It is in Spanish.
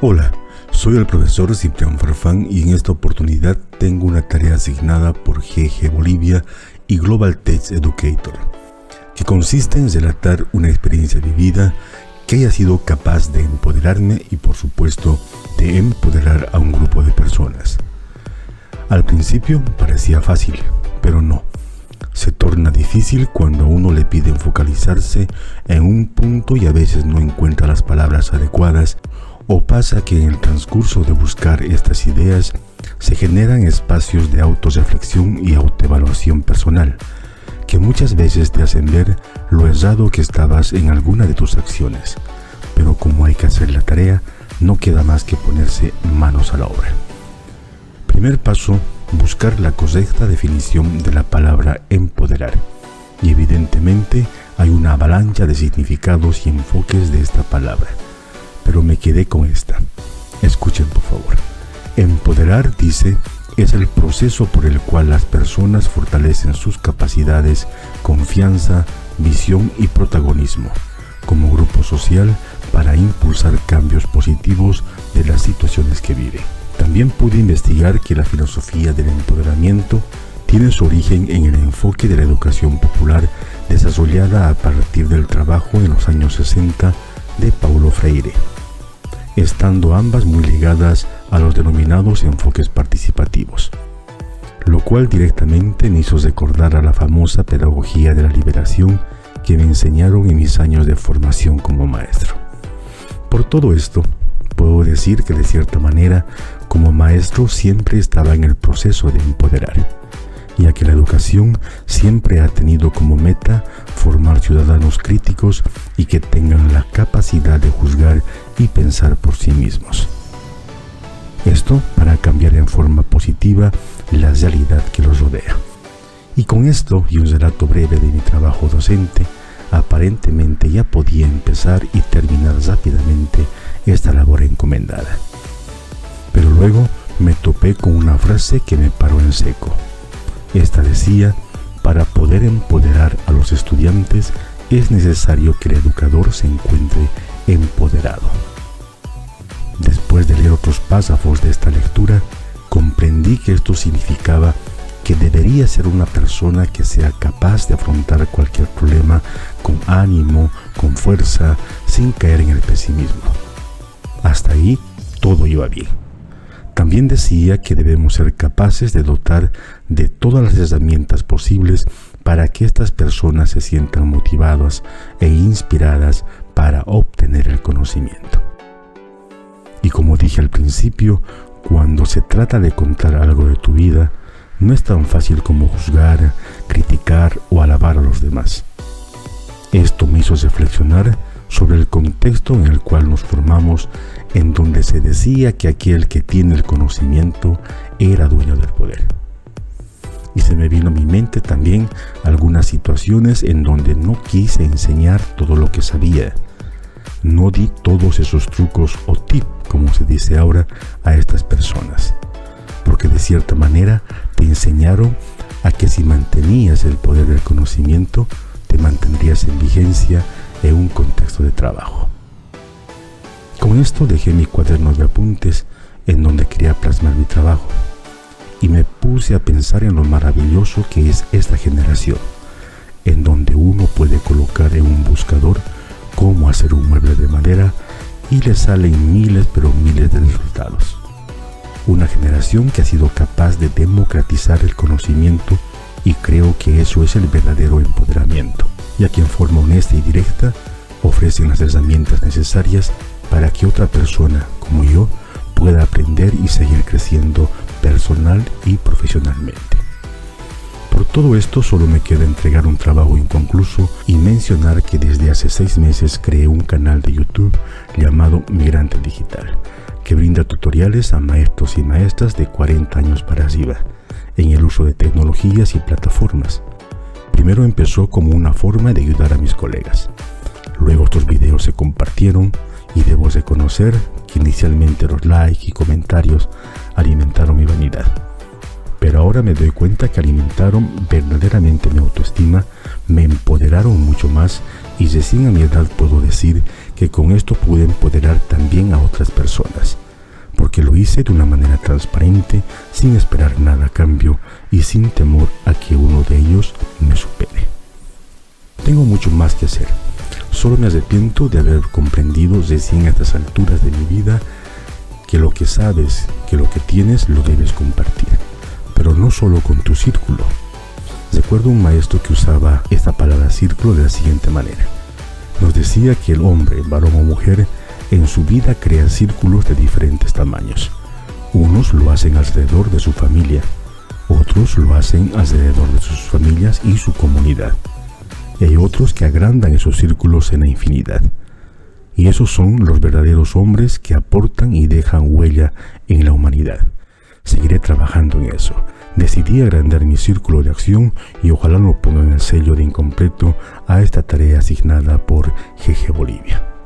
Hola, soy el profesor Ciprián Farfán y en esta oportunidad tengo una tarea asignada por GG Bolivia y Global Tech Educator, que consiste en relatar una experiencia vivida que haya sido capaz de empoderarme y por supuesto de empoderar a un grupo de personas. Al principio parecía fácil, pero no. Se torna difícil cuando uno le piden focalizarse en un punto y a veces no encuentra las palabras adecuadas o pasa que en el transcurso de buscar estas ideas se generan espacios de autorreflexión y autoevaluación personal, que muchas veces te hacen ver lo errado que estabas en alguna de tus acciones. Pero como hay que hacer la tarea, no queda más que ponerse manos a la obra. Primer paso, buscar la correcta definición de la palabra empoderar. Y evidentemente hay una avalancha de significados y enfoques de esta palabra pero me quedé con esta. Escuchen por favor. Empoderar, dice, es el proceso por el cual las personas fortalecen sus capacidades, confianza, visión y protagonismo como grupo social para impulsar cambios positivos de las situaciones que viven. También pude investigar que la filosofía del empoderamiento tiene su origen en el enfoque de la educación popular desarrollada a partir del trabajo en los años 60 de Paulo Freire estando ambas muy ligadas a los denominados enfoques participativos, lo cual directamente me hizo recordar a la famosa pedagogía de la liberación que me enseñaron en mis años de formación como maestro. Por todo esto, puedo decir que de cierta manera, como maestro siempre estaba en el proceso de empoderar ya que la educación siempre ha tenido como meta formar ciudadanos críticos y que tengan la capacidad de juzgar y pensar por sí mismos. Esto para cambiar en forma positiva la realidad que los rodea. Y con esto y un relato breve de mi trabajo docente, aparentemente ya podía empezar y terminar rápidamente esta labor encomendada. Pero luego me topé con una frase que me paró en seco. Esta decía, para poder empoderar a los estudiantes es necesario que el educador se encuentre empoderado. Después de leer otros párrafos de esta lectura, comprendí que esto significaba que debería ser una persona que sea capaz de afrontar cualquier problema con ánimo, con fuerza, sin caer en el pesimismo. Hasta ahí todo iba bien. También decía que debemos ser capaces de dotar de todas las herramientas posibles para que estas personas se sientan motivadas e inspiradas para obtener el conocimiento. Y como dije al principio, cuando se trata de contar algo de tu vida, no es tan fácil como juzgar, criticar o alabar a los demás. Esto me hizo reflexionar sobre el contexto en el cual nos formamos, en donde se decía que aquel que tiene el conocimiento era dueño del poder. Y se me vino a mi mente también algunas situaciones en donde no quise enseñar todo lo que sabía. No di todos esos trucos o tips, como se dice ahora, a estas personas. Porque de cierta manera te enseñaron a que si mantenías el poder del conocimiento, te mantendrías en vigencia en un contexto de trabajo. Con esto dejé mi cuaderno de apuntes en donde quería plasmar mi trabajo y me puse a pensar en lo maravilloso que es esta generación, en donde uno puede colocar en un buscador cómo hacer un mueble de madera y le salen miles pero miles de resultados. Una generación que ha sido capaz de democratizar el conocimiento y creo que eso es el verdadero empoderamiento ya que en forma honesta y directa ofrecen las herramientas necesarias para que otra persona como yo pueda aprender y seguir creciendo personal y profesionalmente. Por todo esto solo me queda entregar un trabajo inconcluso y mencionar que desde hace seis meses creé un canal de YouTube llamado Migrante Digital, que brinda tutoriales a maestros y maestras de 40 años para arriba en el uso de tecnologías y plataformas Primero empezó como una forma de ayudar a mis colegas. Luego estos videos se compartieron y debo reconocer que inicialmente los likes y comentarios alimentaron mi vanidad. Pero ahora me doy cuenta que alimentaron verdaderamente mi autoestima, me empoderaron mucho más y recién a mi edad puedo decir que con esto pude empoderar también a otras personas hice de una manera transparente, sin esperar nada a cambio y sin temor a que uno de ellos me supere. Tengo mucho más que hacer. Solo me arrepiento de haber comprendido recién a estas alturas de mi vida que lo que sabes, que lo que tienes, lo debes compartir. Pero no solo con tu círculo. Recuerdo un maestro que usaba esta palabra círculo de la siguiente manera. Nos decía que el hombre, varón o mujer, en su vida crea círculos de diferentes tamaños. Unos lo hacen alrededor de su familia, otros lo hacen alrededor de sus familias y su comunidad. Y hay otros que agrandan esos círculos en la infinidad. Y esos son los verdaderos hombres que aportan y dejan huella en la humanidad. Seguiré trabajando en eso. Decidí agrandar mi círculo de acción y ojalá no pongan el sello de incompleto a esta tarea asignada por GG Bolivia.